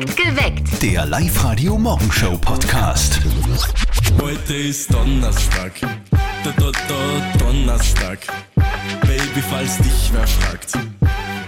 Geweckt. Der Live-Radio-Morgenshow-Podcast. Heute ist Donnerstag. Da, da, da, Donnerstag. Baby, falls dich wer fragt.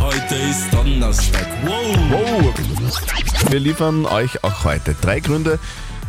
Heute ist Donnerstag. Wow. Wow! Wir liefern euch auch heute drei Gründe,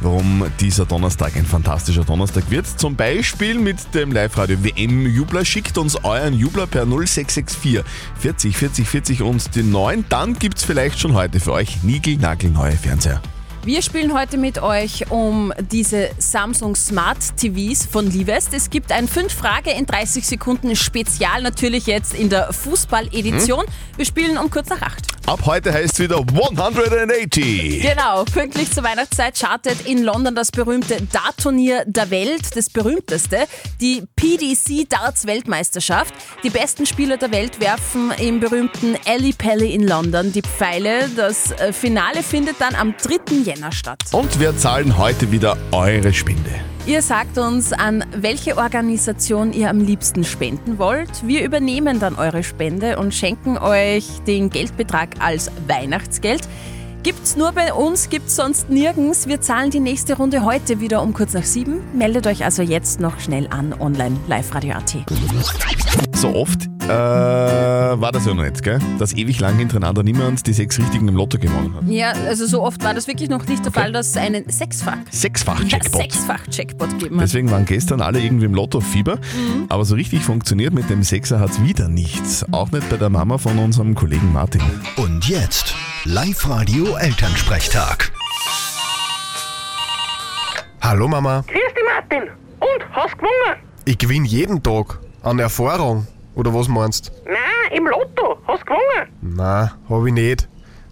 warum dieser Donnerstag ein fantastischer Donnerstag wird. Zum Beispiel mit dem Live-Radio WM-Jubler. Schickt uns euren Jubler per 0664 40 40 40 und den neuen. Dann gibt's vielleicht schon heute für euch Nigel-Nagel-neue Fernseher. Wir spielen heute mit euch um diese Samsung Smart TVs von Livest. Es gibt ein 5-Frage in 30 Sekunden Spezial, natürlich jetzt in der Fußball-Edition. Wir spielen um kurz nach 8. Ab heute heißt es wieder 180. Genau, pünktlich zur Weihnachtszeit chartet in London das berühmte Dart-Turnier der Welt, das berühmteste, die PDC Darts Weltmeisterschaft. Die besten Spieler der Welt werfen im berühmten Ali Pally in London die Pfeile. Das äh, Finale findet dann am 3. Jänner statt. Und wir zahlen heute wieder eure Spende. Ihr sagt uns, an welche Organisation ihr am liebsten spenden wollt. Wir übernehmen dann eure Spende und schenken euch den Geldbetrag als Weihnachtsgeld. Gibt's nur bei uns, gibt's sonst nirgends. Wir zahlen die nächste Runde heute wieder um kurz nach sieben. Meldet euch also jetzt noch schnell an online live radio.at. So oft äh, war das ja noch nicht, gell? Dass ewig lang hintereinander niemand die sechs Richtigen im Lotto gewonnen hat. Ja, also so oft war das wirklich noch nicht der Fall, dass es einen Sechsfach, ja, Sechsfach-Jackpot. Sechsfach-Jackpot gegeben hat. Deswegen waren gestern alle irgendwie im Lotto-Fieber. Aber so richtig funktioniert mit dem Sechser hat's wieder nichts. Auch nicht bei der Mama von unserem Kollegen Martin. Und jetzt Live-Radio-Elternsprechtag. Hallo Mama, Grüß dich, Martin. Und, hast gewonnen? ich gewinne jeden Tag an Erfahrung. Oder was meinst? Nein, im Lotto. Hast gewonnen? Na, hab ich nicht.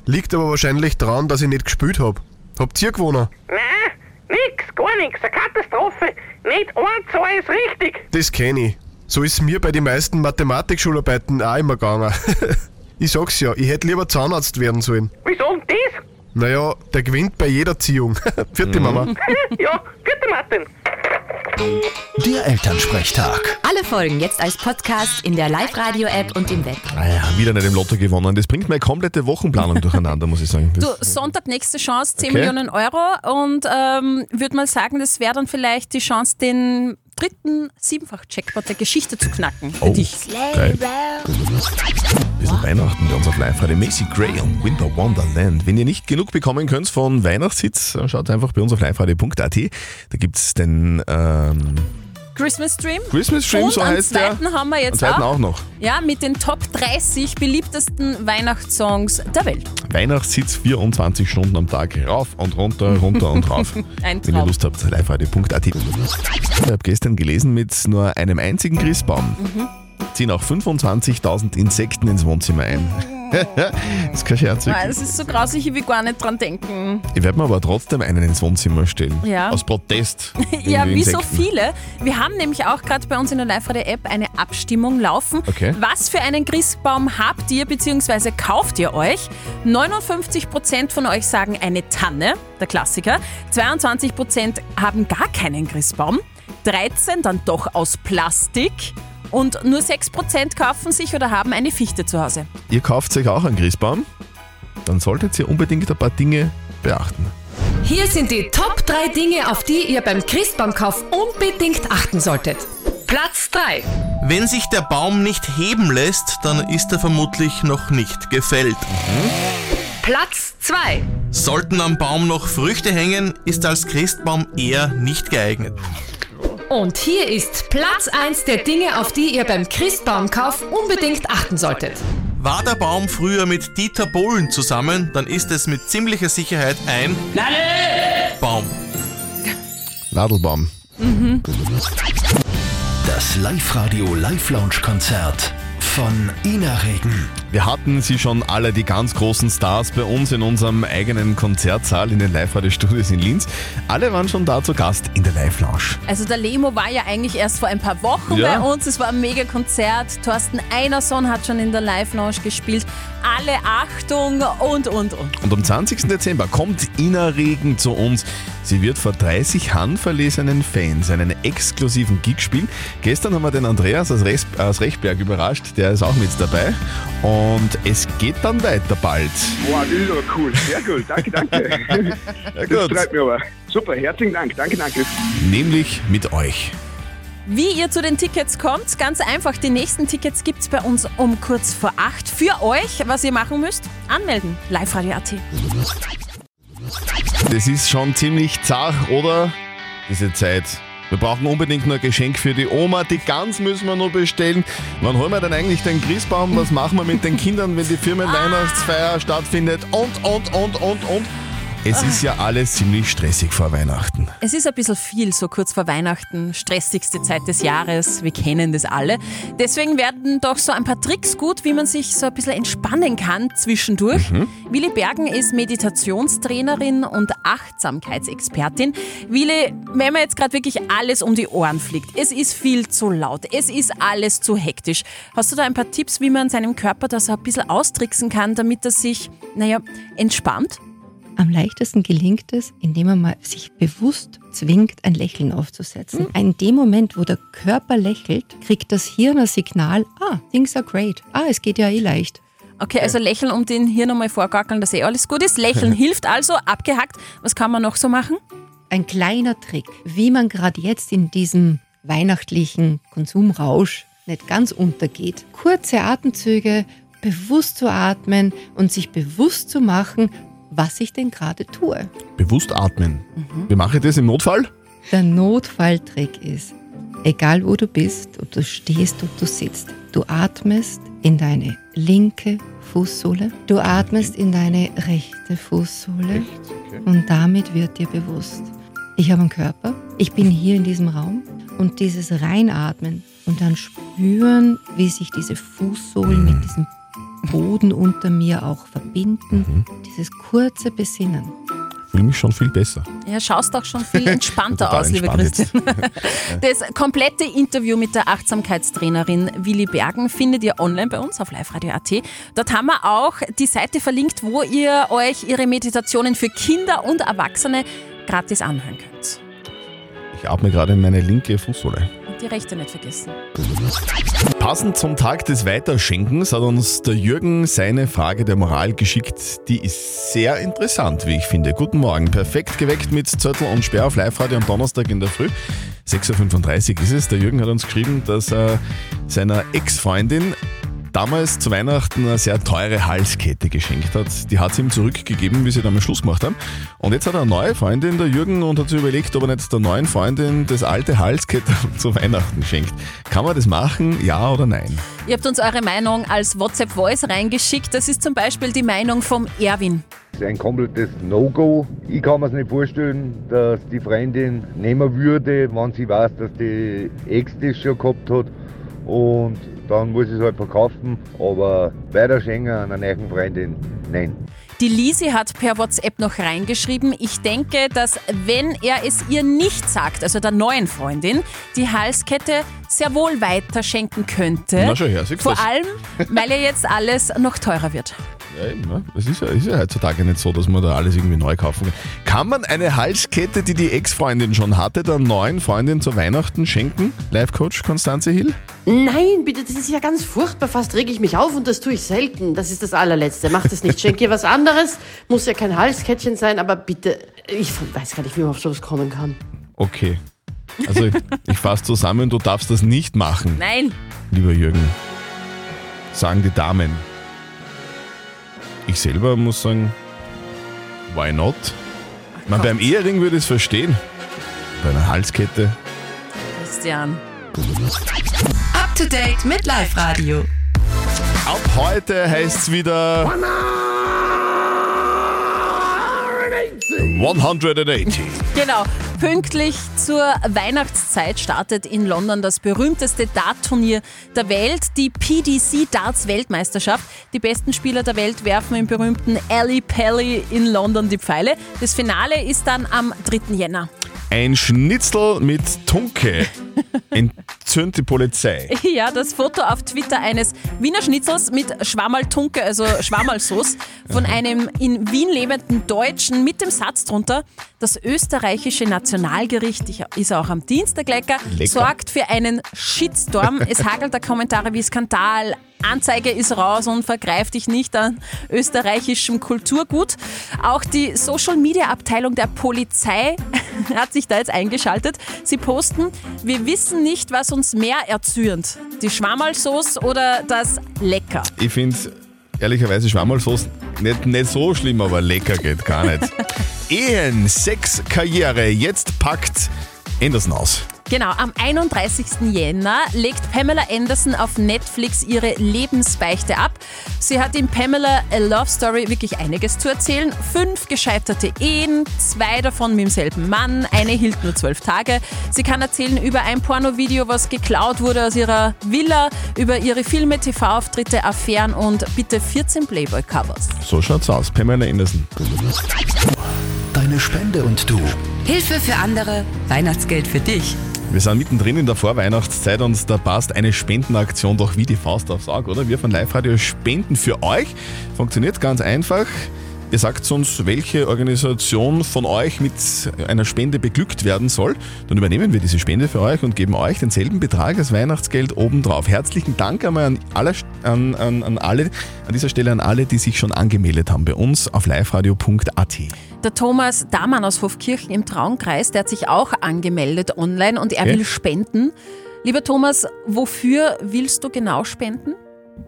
Liegt aber wahrscheinlich daran, dass ich nicht gespielt hab. Habt ihr gewonnen? Nein, nix, gar nix. Eine Katastrophe. Nicht ein Zahl ist richtig. Das kenn ich. So ist mir bei den meisten Mathematik-Schularbeiten auch immer gegangen. ich sag's ja, ich hätte lieber Zahnarzt werden sollen. Wieso denn das? Naja, der gewinnt bei jeder Ziehung. Vierte Mama. ja, bitte, Martin. Der Elternsprechtag. Alle Folgen jetzt als Podcast in der Live-Radio-App und im Web. Naja, wieder nicht im Lotto gewonnen. Das bringt meine komplette Wochenplanung durcheinander, muss ich sagen. Du, Das, Sonntag nächste Chance, 10 Okay. Millionen Euro und ähm, würde mal sagen, das wäre dann vielleicht die Chance, den dritten Siebenfach-Jackpot der Geschichte zu knacken für Oh. dich. geil. Bisschen Weihnachten bei uns auf live radio Macy Gray und Winter Wonderland. Wenn ihr nicht genug bekommen könnt von Weihnachtshits, schaut einfach bei uns auf liveradio.at. Da gibt's den ähm, Christmas Stream. Christmas Stream, und so heißt der. zweiten haben wir jetzt zweiten auch, auch noch. Ja, mit den Top 30 beliebtesten Weihnachtssongs der Welt. Weihnachtshits 24 Stunden am Tag. Rauf und runter, runter und rauf. Ein Wenn ihr Traum. Lust habt, liveradio.at. Ich habe gestern gelesen, mit nur einem einzigen Christbaum Mhm. ziehen auch 25.000 Insekten ins Wohnzimmer ein. das ist kein Scherz. Nein, das ist so grausig, ich will gar nicht dran denken. Ich werde mir aber trotzdem einen ins Wohnzimmer stellen. Ja. Aus Protest. Ja, wie so Insekten. viele. Wir haben nämlich auch gerade bei uns in der Live-Radio-App eine Abstimmung laufen. Okay. Was für einen Christbaum habt ihr bzw. kauft ihr euch? 59% von euch sagen eine Tanne, der Klassiker. 22% haben gar keinen Christbaum. 13 dann doch aus Plastik. Und nur 6% kaufen sich oder haben eine Fichte zu Hause. Ihr kauft euch auch einen Christbaum? Dann solltet ihr unbedingt ein paar Dinge beachten. Hier sind die Top 3 Dinge, auf die ihr beim Christbaumkauf unbedingt achten solltet. Platz 3. Wenn sich der Baum nicht heben lässt, dann ist er vermutlich noch nicht gefällt. Platz 2. Sollten am Baum noch Früchte hängen, ist als Christbaum eher nicht geeignet. Und hier ist Platz 1 der Dinge, auf die ihr beim Christbaumkauf unbedingt achten solltet. War der Baum früher mit Dieter Bohlen zusammen, dann ist es mit ziemlicher Sicherheit ein Baum. Nadelbaum. Das Live-Radio Live-Lounge-Konzert von Ina Regen. Wir hatten sie schon alle, die ganz großen Stars, bei uns in unserem eigenen Konzertsaal in den Live-Radio-Studios in Linz. Alle waren schon da zu Gast in der Live-Lounge. Also der Lemo war ja eigentlich erst vor ein paar Wochen Ja. bei uns. Es war ein Mega-Konzert. Thorsten Einerson hat schon in der Live-Lounge gespielt. Alle Achtung und, und, und. Und am 20. Dezember kommt Ina Regen zu uns. Sie wird vor 30 handverlesenen Fans einen exklusiven Gig spielen. Gestern haben wir den Andreas aus Rechberg überrascht, der ist auch mit dabei. Und Und es geht dann weiter bald. Wow, das ist aber cool. Sehr cool. Danke, danke. Ja, Das gut. freut mich aber. Super, herzlichen Dank. Danke, danke. Nämlich mit euch. Wie ihr zu den Tickets kommt, ganz einfach. Die nächsten Tickets gibt es bei uns um kurz vor acht. Für euch, was ihr machen müsst, anmelden. Live-Radio.at. Das ist schon ziemlich zart, oder? Diese Zeit. Wir brauchen unbedingt noch ein Geschenk für die Oma. Die Gans müssen wir noch bestellen. Wann holen wir denn eigentlich den Christbaum? Was machen wir mit den Kindern, wenn die Firmenweihnachtsfeier stattfindet? Und, und, und, und, und. Es ist ja alles ziemlich stressig vor Weihnachten. Es ist ein bisschen viel, so kurz vor Weihnachten, stressigste Zeit des Jahres, wir kennen das alle. Deswegen werden doch so ein paar Tricks gut, wie man sich so ein bisschen entspannen kann zwischendurch. Willi Bergen ist Meditationstrainerin und Achtsamkeitsexpertin. Willi, wenn man jetzt gerade wirklich alles um die Ohren fliegt, es ist viel zu laut, es ist alles zu hektisch. Hast du da ein paar Tipps, wie man seinem Körper das ein bisschen austricksen kann, damit er sich, naja, entspannt? Am leichtesten gelingt es, indem man mal sich bewusst zwingt, ein Lächeln aufzusetzen. In dem Moment, wo der Körper lächelt, kriegt das Hirn ein Signal, ah, things are great. Ah, es geht ja eh leicht. Okay, also lächeln und den hier nochmal vorgackeln, dass eh alles gut ist. Lächeln hilft also, abgehackt. Was kann man noch so machen? Ein kleiner Trick, wie man gerade jetzt in diesem weihnachtlichen Konsumrausch nicht ganz untergeht. Kurze Atemzüge, bewusst zu atmen und sich bewusst zu machen, was ich denn gerade tue. Bewusst atmen. Wie mache ich das im Notfall? Der Notfalltrick ist, egal wo du bist, ob du stehst, ob du sitzt, du atmest in deine linke Fußsohle, du atmest in deine rechte Fußsohle und damit wird dir bewusst, ich habe einen Körper, ich bin hier in diesem Raum und dieses Reinatmen und dann spüren, wie sich diese Fußsohlen mit diesem Boden unter mir auch verbinden, dieses kurze Besinnen. Fühle mich schon viel besser. Ja, schaust auch schon viel entspannter aus, liebe entspannt Christian. Das komplette Interview mit der Achtsamkeitstrainerin Willi Bergen findet ihr online bei uns auf liveradio.at. Dort haben wir auch die Seite verlinkt, wo ihr euch ihre Meditationen für Kinder und Erwachsene gratis anhören könnt. Ich atme gerade in meine linke Fußsohle. Die rechte nicht vergessen. Passend zum Tag des Weiterschenkens hat uns der Jürgen seine Frage der Moral geschickt. Die ist sehr interessant, wie ich finde. Guten Morgen. Perfekt geweckt mit Zettel und Sperr auf Live-Radio am Donnerstag in der Früh. 6.35 Uhr ist es. Der Jürgen hat uns geschrieben, dass er seiner Ex-Freundin damals zu Weihnachten eine sehr teure Halskette geschenkt hat. Die hat sie ihm zurückgegeben, wie sie damals Schluss gemacht haben. Und jetzt hat er eine neue Freundin, der Jürgen, und hat sich überlegt, ob er nicht der neuen Freundin das alte Halskette zu Weihnachten schenkt. Kann man das machen, ja oder nein? Ihr habt uns eure Meinung als WhatsApp-Voice reingeschickt. Das ist zum Beispiel die Meinung vom Erwin. Das ist ein komplettes No-Go. Ich kann mir es nicht vorstellen, dass die Freundin nehmen würde, wenn sie weiß, dass die Ex das schon gehabt hat. Und dann muss ich es halt verkaufen. Aber weiter schenken an einer neuen Freundin, nein. Die Lisi hat per WhatsApp noch reingeschrieben, ich denke, dass wenn er es ihr nicht sagt, also der neuen Freundin, die Halskette sehr wohl weiter schenken könnte. Na schon her, siehst Vor du's? allem, weil ja jetzt alles noch teurer wird. Ja, eben, ne? Das ist ja, ist ja heutzutage nicht so, dass man da alles irgendwie neu kaufen kann. Kann man eine Halskette, die die Ex-Freundin schon hatte, der neuen Freundin zu Weihnachten schenken? Live-Coach Konstanze Hill? Nein, bitte, das ist ja ganz furchtbar. Fast reg ich mich auf und das tue ich selten. Das ist das allerletzte. Mach das nicht. Schenk ihr was anderes. Muss ja kein Halskettchen sein, aber bitte, ich weiß gar nicht, wie man auf sowas kommen kann. Okay. Also ich fasse zusammen, du darfst das nicht machen, Nein, lieber Jürgen. Sagen die Damen. Ich selber muss sagen, why not? Man, beim Ehering würde ich es verstehen. Bei einer Halskette. Christian. Up to date mit Live Radio. Ab heute heißt es wieder 180. Genau. Pünktlich zur Weihnachtszeit startet in London das berühmteste Dart-Turnier der Welt, die PDC Darts Weltmeisterschaft. Die besten Spieler der Welt werfen im berühmten Alley Pally in London die Pfeile. Das Finale ist dann am 3. Jänner. Ein Schnitzel mit Tunke. Entzündet die Polizei. Ja, das Foto auf Twitter eines Wiener Schnitzels mit Schwammerl-Tunke, also Schwammerlsauce, von einem in Wien lebenden Deutschen mit dem Satz drunter, das österreichische Nationalgericht, ich- ist auch am Dienstag lecker, Lecker. sorgt für einen Shitstorm. Es hagelt da Kommentare wie Skandal, Anzeige ist raus und vergreif dich nicht an österreichischem Kulturgut. Auch die Social Media Abteilung der Polizei hat sich da jetzt eingeschaltet. Sie posten, wir wissen nicht, was uns mehr erzürnt. Die Schwammerlsauce oder das Lecker. Ich finde ehrlicherweise Schwammerlsauce nicht, nicht so schlimm, aber lecker geht gar nicht. Ehen, Sex, Karriere, jetzt packt Anderson aus. Genau, am 31. Jänner legt Pamela Anderson auf Netflix ihre Lebensbeichte ab. Sie hat in Pamela A Love Story wirklich einiges zu erzählen. Fünf gescheiterte Ehen, zwei davon mit demselben Mann, eine hielt nur zwölf Tage. Sie kann erzählen über ein Pornovideo, was geklaut wurde aus ihrer Villa, über ihre Filme, TV-Auftritte, Affären und bitte 14 Playboy-Covers. So schaut's aus. Pamela Anderson. Deine Spende und du. Hilfe für andere, Weihnachtsgeld für dich. Wir sind mittendrin in der Vorweihnachtszeit und da passt eine Spendenaktion doch wie die Faust aufs Auge, oder? Wir von Live Radio spenden für euch. Funktioniert ganz einfach. Ihr sagt uns, welche Organisation von euch mit einer Spende beglückt werden soll. Dann übernehmen wir diese Spende für euch und geben euch denselben Betrag als Weihnachtsgeld obendrauf. Herzlichen Dank einmal an, alle, an, an, an alle, an dieser Stelle an alle, die sich schon angemeldet haben bei uns auf liveradio.at. Der Thomas Damann aus Hofkirchen im Traunkreis, der hat sich auch angemeldet online und er Okay. will spenden. Lieber Thomas, wofür willst du genau spenden?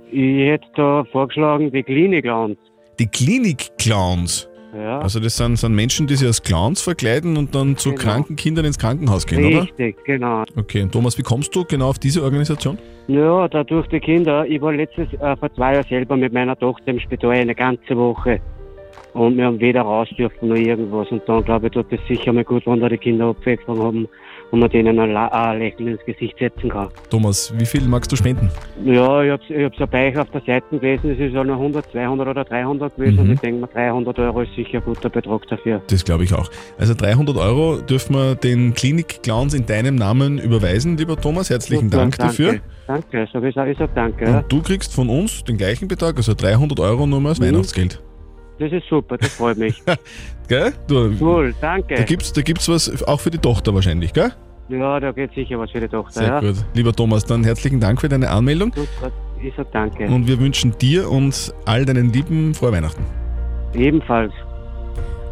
Ich hätte da vorgeschlagen, die Klinik-Lounge. Die Klinik-Clowns. Ja. Also das sind, sind Menschen, die sich als Clowns verkleiden und dann zu Genau. kranken Kindern ins Krankenhaus gehen, oder? Richtig, genau. Okay, und Thomas, wie kommst du genau auf diese Organisation? Ja, dadurch die Kinder. Ich war letztes äh, vor zwei Jahren selber mit meiner Tochter im Spital eine ganze Woche. Und wir haben weder raus dürfen noch irgendwas. Und dann glaube ich, tut es sicher mal gut, wenn da die Kinder abgefangen haben und man denen ein, ein Lächeln ins Gesicht setzen kann. Thomas, wie viel magst du spenden? Ja, ich hab's ja bei euch auf der Seite gelesen, es ist ja nur 100, 200 oder 300 gewesen. Mhm. Und ich denke mir, 300 Euro ist sicher ein guter Betrag dafür. Das glaube ich auch. Also 300 Euro dürfen wir den Klinik-Clowns in deinem Namen überweisen, lieber Thomas. Herzlichen Super, Dank dafür. Danke, danke. sag ich, ich sag danke. Und du kriegst von uns den gleichen Betrag, also 300 Euro nur mal als Mhm. Weihnachtsgeld. Das ist super, das freut mich. Gell? Du, cool, danke. Da gibt's, da gibt's was auch für die Tochter wahrscheinlich, gell? Ja, da geht sicher was für die Tochter. Sehr ja. gut. Lieber Thomas, dann herzlichen Dank für deine Anmeldung Super, ich sag danke. und wir wünschen dir und all deinen Lieben frohe Weihnachten. Ebenfalls.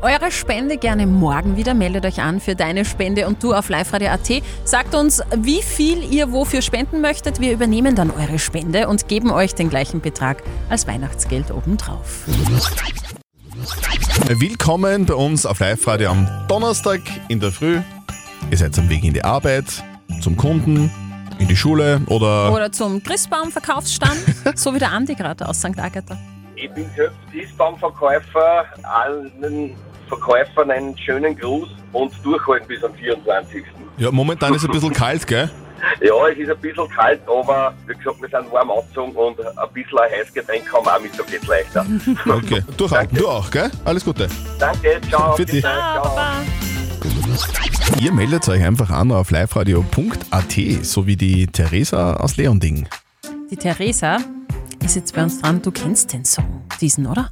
Eure Spende gerne morgen wieder. Meldet euch an für deine Spende und du auf liveradio.at. Sagt uns, wie viel ihr wofür spenden möchtet. Wir übernehmen dann eure Spende und geben euch den gleichen Betrag als Weihnachtsgeld obendrauf. Willkommen bei uns auf Live-Radio am Donnerstag in der Früh. Ihr seid am Weg in die Arbeit, zum Kunden, in die Schule oder... Oder zum Christbaum-Verkaufsstand, so wie der Andi gerade aus St. Agatha. Ich bin selbst Christbaumverkäufer. Allen Verkäufern einen schönen Gruß und durchhalten bis am 24. Ja, momentan ist es ein bisschen kalt, gell? Ja, es ist ein bisschen kalt, aber wie gesagt, wir sind warm angezogen und ein bisschen ein Heißgetränk haben wir auch mit, so geht's leichter. Okay, durchhalten. Du auch, gell? Alles Gute. Danke, ciao. Für bis dich. dann, ciao. Ihr meldet euch einfach an auf liveradio.at, so wie die Theresa aus Leonding. Die Theresa ist jetzt bei uns dran. Du kennst den Song, diesen, oder?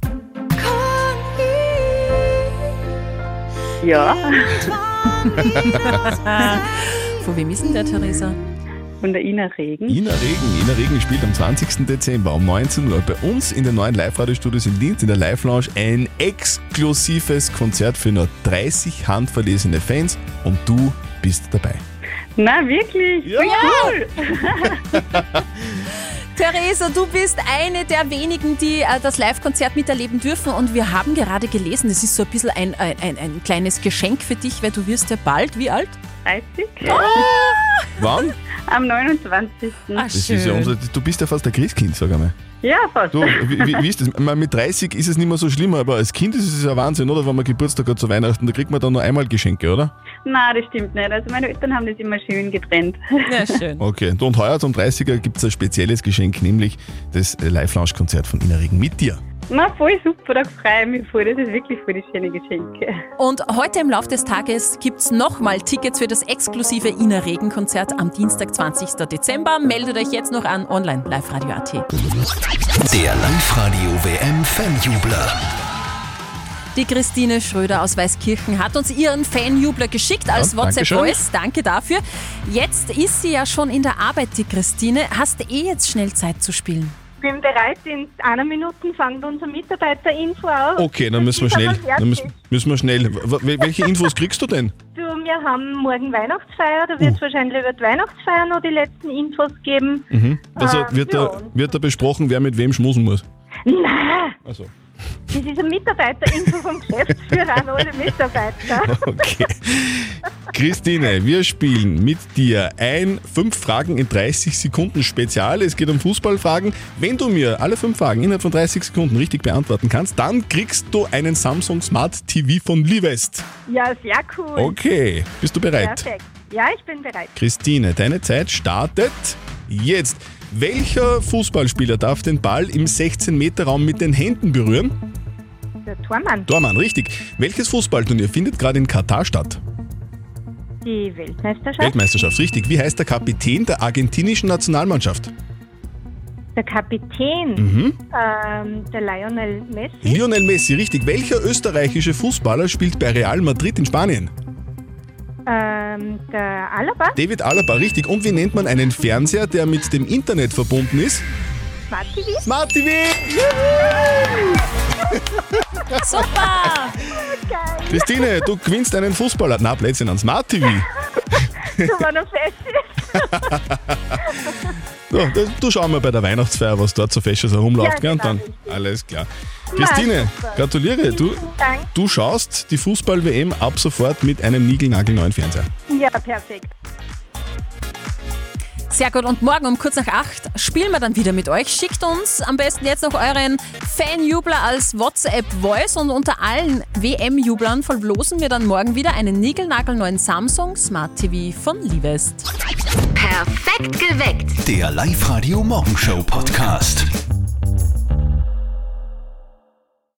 Ja. Von wem ist denn der Theresa? Von der Ina Regen. Ina Regen. Ina Regen spielt am 20. Dezember um 19 Uhr bei uns in den neuen Live-Radio-Studios in Linz in der Live-Lounge ein exklusives Konzert für nur 30 handverlesene Fans und du bist dabei. Na, wirklich? Ja. Cool. Theresa, du bist eine der wenigen, die äh, das Live-Konzert miterleben dürfen und wir haben gerade gelesen, das ist so ein bisschen ein, ein, ein, ein kleines Geschenk für dich, weil du wirst ja bald, wie alt? 30. Wann? Am 29. Das ist ja unser, du bist ja fast ein Christkind, sag einmal. Ja, fast. Du, wie, wie, wie ist das? Ich meine, Mit 30 ist es nicht mehr so schlimm, aber als Kind ist es ja Wahnsinn, oder? Wenn man Geburtstag hat zu Weihnachten, da kriegt man dann nur einmal Geschenke, oder? Nein, das stimmt nicht. Also meine Eltern haben das immer schön getrennt. Ja, schön. Okay, und heuer zum 30er gibt es ein spezielles Geschenk, nämlich das Live-Lounge-Konzert von Ina Regen mit dir. Na, voll super, da freue ich mich voll. Das ist wirklich voll die schöne Geschenke. Und heute im Laufe des Tages gibt es nochmal Tickets für das exklusive Ina Regen Konzert am Dienstag, 20. Dezember. Meldet euch jetzt noch an online live radio.at. Der Live-Radio WM Fanjubler. Die Christine Schröder aus Weißkirchen hat uns ihren Fanjubler geschickt als Ja. WhatsApp-Voice. Danke dafür. Jetzt ist sie ja schon in der Arbeit, die Christine. Hast du eh jetzt schnell Zeit zu spielen? Ich bin bereit, in einer Minute fängt unser Mitarbeiter-Info an. Okay, dann müssen wir schnell. Dann müssen, müssen wir schnell. Welche Infos kriegst du denn? Du, wir haben morgen Weihnachtsfeier, da wird es wahrscheinlich über die Weihnachtsfeier noch die letzten Infos geben. Mhm. Also Ähm, wird, da, wird da besprochen, wer mit wem schmusen muss? Nein, Also. Das ist ein Mitarbeiter-Info vom Geschäftsführer an alle Mitarbeiter. Okay. Christine, wir spielen mit dir ein 5 Fragen in 30 Sekunden Spezial. Es geht um Fußballfragen. Wenn du mir alle 5 Fragen innerhalb von 30 Sekunden richtig beantworten kannst, dann kriegst du einen Samsung Smart TV von Livest. Ja, sehr cool. Okay, bist du bereit? Perfekt. Ja, ich bin bereit. Christine, deine Zeit startet jetzt. Welcher Fußballspieler darf den Ball im 16-Meter-Raum mit den Händen berühren? Der Tormann. Dormann, richtig. Welches Fußballturnier findet gerade in Katar statt? Die Weltmeisterschaft. Weltmeisterschaft, richtig. Wie heißt der Kapitän der argentinischen Nationalmannschaft? Der Kapitän. Mhm. Ähm, der Lionel Messi. Lionel Messi, richtig. Welcher österreichische Fußballer spielt bei Real Madrid in Spanien? Ähm, der Alaba. David Alaba, richtig. Und wie nennt man einen Fernseher, der mit dem Internet verbunden ist? Smart TV. Smart TV! Super! Christine, du gewinnst einen Fußballer. Na, Plätzchen an Smart TV. Du war noch fest. So, das- du schau mal bei der Weihnachtsfeier, was dort so Fesches herumläuft. Ja, gell? Und genau, dann alles klar. Christine, gratuliere. Du, du schaust die Fußball-WM ab sofort mit einem niegelnagelneuen Fernseher. Ja, perfekt. Sehr gut. Und morgen um kurz nach acht spielen wir dann wieder mit euch. Schickt uns am besten jetzt noch euren Fanjubler als WhatsApp-Voice und unter allen WM-Jublern verlosen wir dann morgen wieder einen niegelnagelneuen Samsung Smart TV von Livest. Perfekt geweckt. Der Live-Radio Morgenshow Podcast.